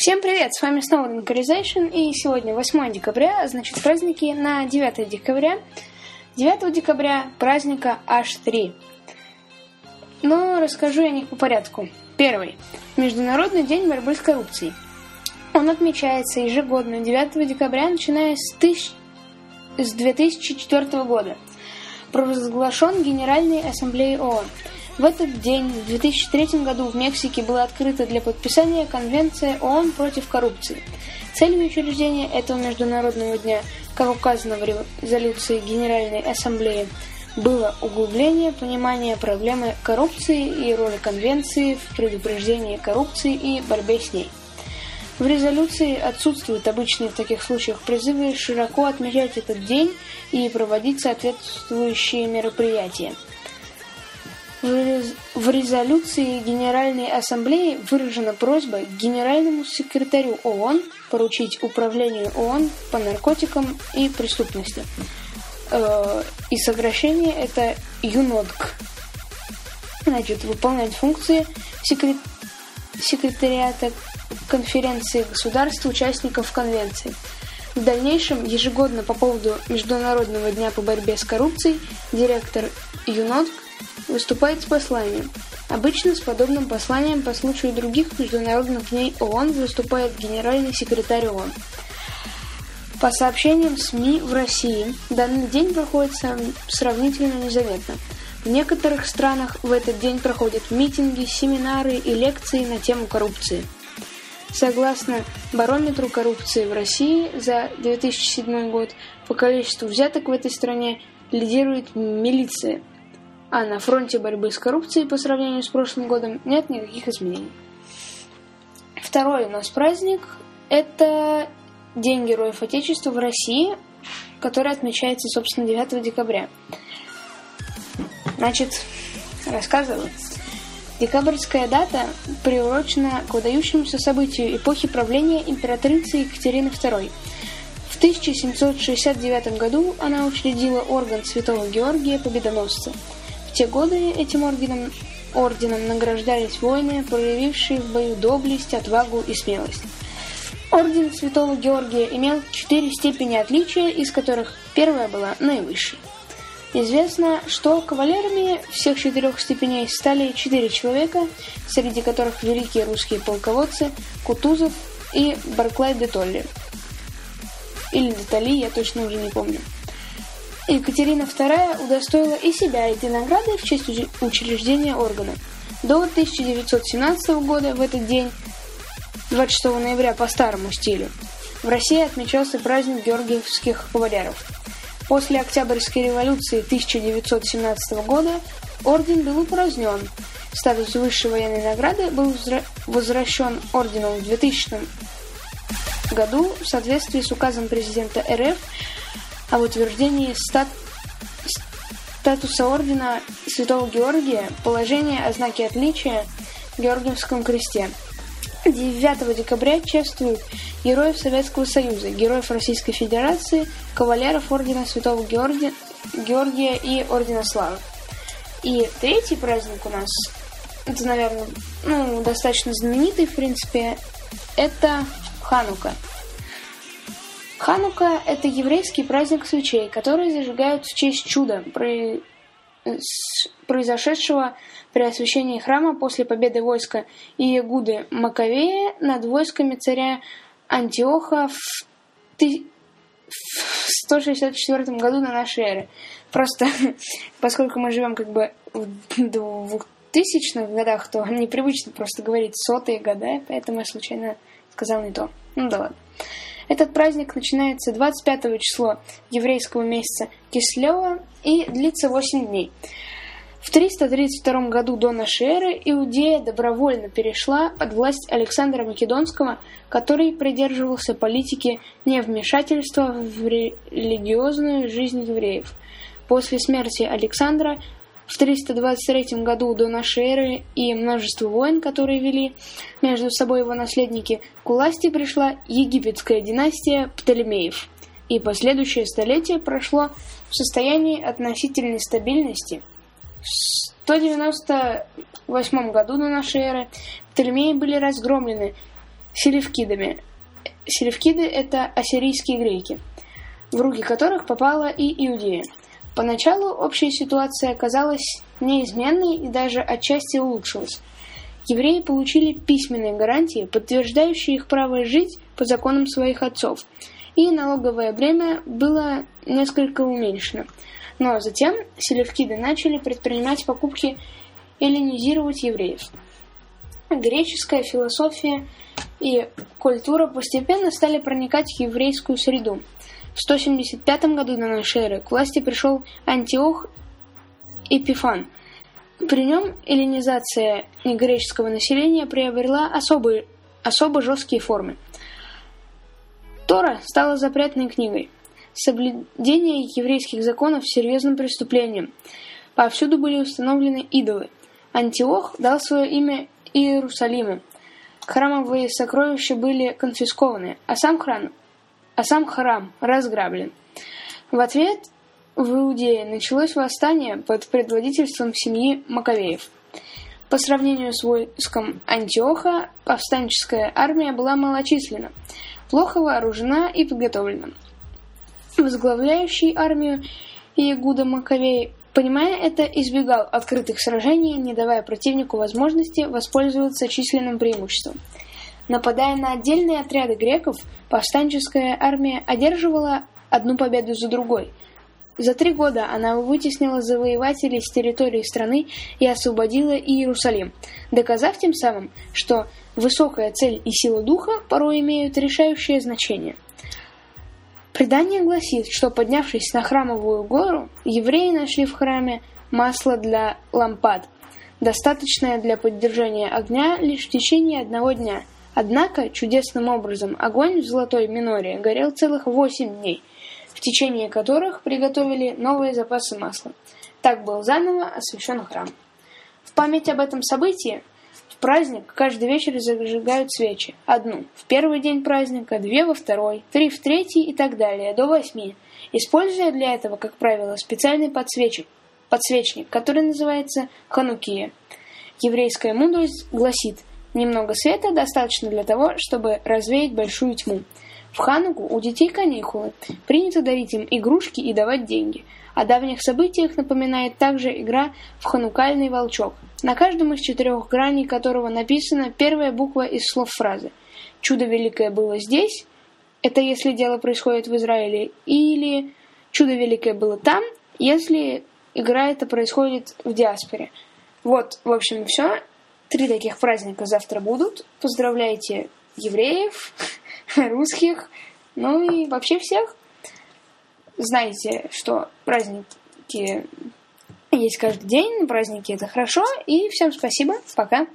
Всем привет, с вами снова Localization, и сегодня 8 декабря, значит праздники на 9 декабря. 9 декабря праздника H3. Но расскажу я о них по порядку. Первый. Международный день борьбы с коррупцией. Он отмечается ежегодно 9 декабря, начиная с, тысяч... с 2004 года. Провозглашен Генеральной Ассамблеей ООН. В этот день, в 2003 году, в Мексике была открыта для подписания Конвенция ООН против коррупции. Целью учреждения этого Международного дня, как указано в резолюции Генеральной Ассамблеи, было углубление понимания проблемы коррупции и роли Конвенции в предупреждении коррупции и борьбе с ней. В резолюции отсутствуют обычные в таких случаях призывы широко отмечать этот день и проводить соответствующие мероприятия. В резолюции Генеральной Ассамблеи выражена просьба генеральному секретарю ООН поручить управлению ООН по наркотикам и преступности. Э, и сокращение это ЮНОДК. Значит, выполнять функции секрет... секретариата конференции государств, участников конвенции. В дальнейшем, ежегодно по поводу Международного дня по борьбе с коррупцией, директор ЮНОДК выступает с посланием. Обычно с подобным посланием по случаю других международных дней ООН выступает генеральный секретарь ООН. По сообщениям СМИ в России, данный день проходит сравнительно незаметно. В некоторых странах в этот день проходят митинги, семинары и лекции на тему коррупции. Согласно барометру коррупции в России за 2007 год, по количеству взяток в этой стране лидирует милиция – а на фронте борьбы с коррупцией по сравнению с прошлым годом нет никаких изменений. Второй у нас праздник – это День Героев Отечества в России, который отмечается, собственно, 9 декабря. Значит, рассказываю. Декабрьская дата приурочена к выдающемуся событию эпохи правления императрицы Екатерины II. В 1769 году она учредила орган Святого Георгия Победоносца – те годы этим орденом, орденом награждались воины, проявившие в бою доблесть, отвагу и смелость. Орден Святого Георгия имел четыре степени отличия, из которых первая была наивысшей. Известно, что кавалерами всех четырех степеней стали четыре человека, среди которых великие русские полководцы Кутузов и Барклай де Толли. Или де Толли, я точно уже не помню. Екатерина II удостоила и себя этой награды в честь учреждения органа. До 1917 года в этот день, 26 ноября по старому стилю, в России отмечался праздник георгиевских кавалеров. После Октябрьской революции 1917 года орден был упразднен. Статус высшей военной награды был возвращен орденом в 2000 году в соответствии с указом президента РФ об утверждении стат... статуса ордена Святого Георгия, положение о знаке отличия Георгиевском кресте. 9 декабря чествуют героев Советского Союза, героев Российской Федерации, кавалеров Ордена Святого Георгия, Георгия и Ордена Славы. И третий праздник у нас, это, наверное, ну, достаточно знаменитый, в принципе, это Ханука – Ханука – это еврейский праздник свечей, которые зажигают в честь чуда, произошедшего при освящении храма после победы войска Иегуды Маковея над войсками царя Антиоха в 164 году на нашей эры. Просто, поскольку мы живем как бы в двухтысячных годах, то непривычно просто говорить сотые года, поэтому я случайно сказал не то. Ну да ладно. Этот праздник начинается 25 число еврейского месяца Кислева и длится 8 дней. В 332 году до нашей эры Иудея добровольно перешла под власть Александра Македонского, который придерживался политики невмешательства в религиозную жизнь евреев. После смерти Александра в 323 году до нашей эры и множество войн, которые вели между собой его наследники, к власти пришла египетская династия Птолемеев, и последующее столетие прошло в состоянии относительной стабильности. В 198 году до нашей эры Птолемеи были разгромлены селевкидами. Селевкиды – это ассирийские греки, в руки которых попала и Иудея. Поначалу общая ситуация казалась неизменной и даже отчасти улучшилась. Евреи получили письменные гарантии, подтверждающие их право жить по законам своих отцов, и налоговое бремя было несколько уменьшено. Но затем селевкиды начали предпринимать покупки эллинизировать евреев. Греческая философия и культура постепенно стали проникать в еврейскую среду. В 175 году до нашей эры к власти пришел Антиох Эпифан. При нем эллинизация греческого населения приобрела особые, особо жесткие формы. Тора стала запретной книгой. Соблюдение еврейских законов серьезным преступлением. Повсюду были установлены идолы. Антиох дал свое имя Иерусалиму. Храмовые сокровища были конфискованы, а сам храм, а сам храм разграблен. В ответ в Иудее началось восстание под предводительством семьи Маковеев. По сравнению с войском Антиоха, повстанческая армия была малочисленна, плохо вооружена и подготовлена. Возглавляющий армию Иегуда Маковей Понимая это, избегал открытых сражений, не давая противнику возможности воспользоваться численным преимуществом. Нападая на отдельные отряды греков, повстанческая армия одерживала одну победу за другой. За три года она вытеснила завоевателей с территории страны и освободила Иерусалим, доказав тем самым, что высокая цель и сила духа порой имеют решающее значение – Предание гласит, что поднявшись на храмовую гору, евреи нашли в храме масло для лампад, достаточное для поддержания огня лишь в течение одного дня. Однако, чудесным образом, огонь в золотой миноре горел целых восемь дней, в течение которых приготовили новые запасы масла. Так был заново освящен храм. В память об этом событии праздник каждый вечер зажигают свечи. Одну в первый день праздника, две во второй, три в третий и так далее, до восьми, используя для этого, как правило, специальный подсвечник, подсвечник который называется ханукия. Еврейская мудрость гласит, немного света достаточно для того, чтобы развеять большую тьму. В Хануку у детей каникулы. Принято дарить им игрушки и давать деньги. О давних событиях напоминает также игра в ханукальный волчок – на каждом из четырех граней которого написана первая буква из слов фразы. «Чудо великое было здесь» — это если дело происходит в Израиле, или «Чудо великое было там», если игра это происходит в диаспоре. Вот, в общем, все. Три таких праздника завтра будут. Поздравляйте евреев, русских, ну и вообще всех. Знаете, что праздники есть каждый день, праздники это хорошо. И всем спасибо, пока.